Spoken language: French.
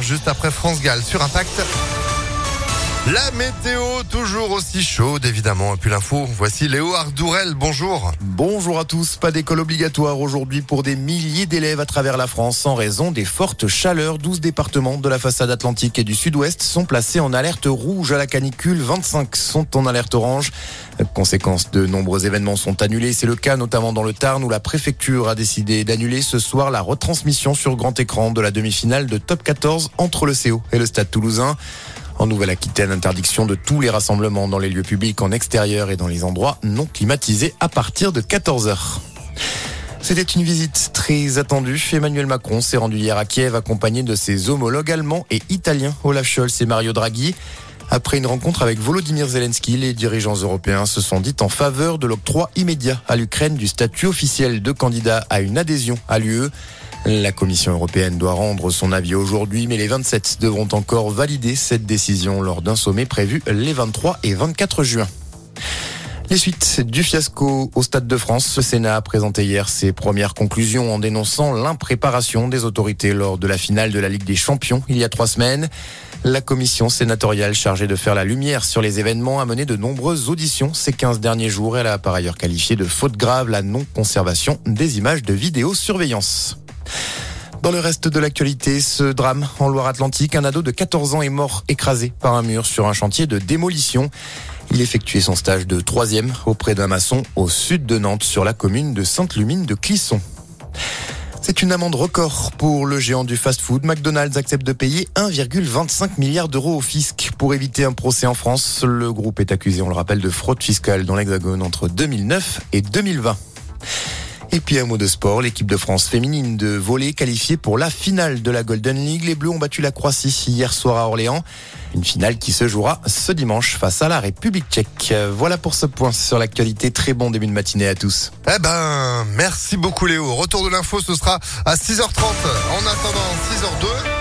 6h, juste après France Gall sur Impact. La météo, toujours aussi chaude, évidemment. Et puis l'info, voici Léo Ardourel, bonjour. Bonjour à tous. Pas d'école obligatoire aujourd'hui pour des milliers d'élèves à travers la France en raison des fortes chaleurs. 12 départements de la façade atlantique et du sud-ouest sont placés en alerte rouge à la canicule. 25 sont en alerte orange. Conséquence, de nombreux événements sont annulés. C'est le cas notamment dans le Tarn où la préfecture a décidé d'annuler ce soir la retransmission sur grand écran de la demi-finale de top 14 entre le CO et le Stade toulousain. En Nouvelle-Aquitaine, interdiction de tous les rassemblements dans les lieux publics en extérieur et dans les endroits non climatisés à partir de 14h. C'était une visite très attendue. Emmanuel Macron s'est rendu hier à Kiev accompagné de ses homologues allemands et italiens, Olaf Scholz et Mario Draghi. Après une rencontre avec Volodymyr Zelensky, les dirigeants européens se sont dit en faveur de l'octroi immédiat à l'Ukraine du statut officiel de candidat à une adhésion à l'UE. La Commission européenne doit rendre son avis aujourd'hui, mais les 27 devront encore valider cette décision lors d'un sommet prévu les 23 et 24 juin. Les suites du fiasco au Stade de France, le Sénat a présenté hier ses premières conclusions en dénonçant l'impréparation des autorités lors de la finale de la Ligue des Champions il y a trois semaines. La commission sénatoriale chargée de faire la lumière sur les événements a mené de nombreuses auditions ces 15 derniers jours. Elle a par ailleurs qualifié de faute grave la non-conservation des images de vidéosurveillance. Dans le reste de l'actualité, ce drame en Loire-Atlantique, un ado de 14 ans est mort écrasé par un mur sur un chantier de démolition. Il effectuait son stage de troisième auprès d'un maçon au sud de Nantes sur la commune de Sainte-Lumine de Clisson. C'est une amende record pour le géant du fast-food. McDonald's accepte de payer 1,25 milliard d'euros au fisc pour éviter un procès en France. Le groupe est accusé, on le rappelle, de fraude fiscale dans l'Hexagone entre 2009 et 2020. Et puis un mot de sport, l'équipe de France féminine de volley qualifiée pour la finale de la Golden League. Les Bleus ont battu la Croatie hier soir à Orléans. Une finale qui se jouera ce dimanche face à la République tchèque. Voilà pour ce point sur l'actualité. Très bon début de matinée à tous. Eh ben, merci beaucoup Léo. Retour de l'info, ce sera à 6h30. En attendant, 6h02.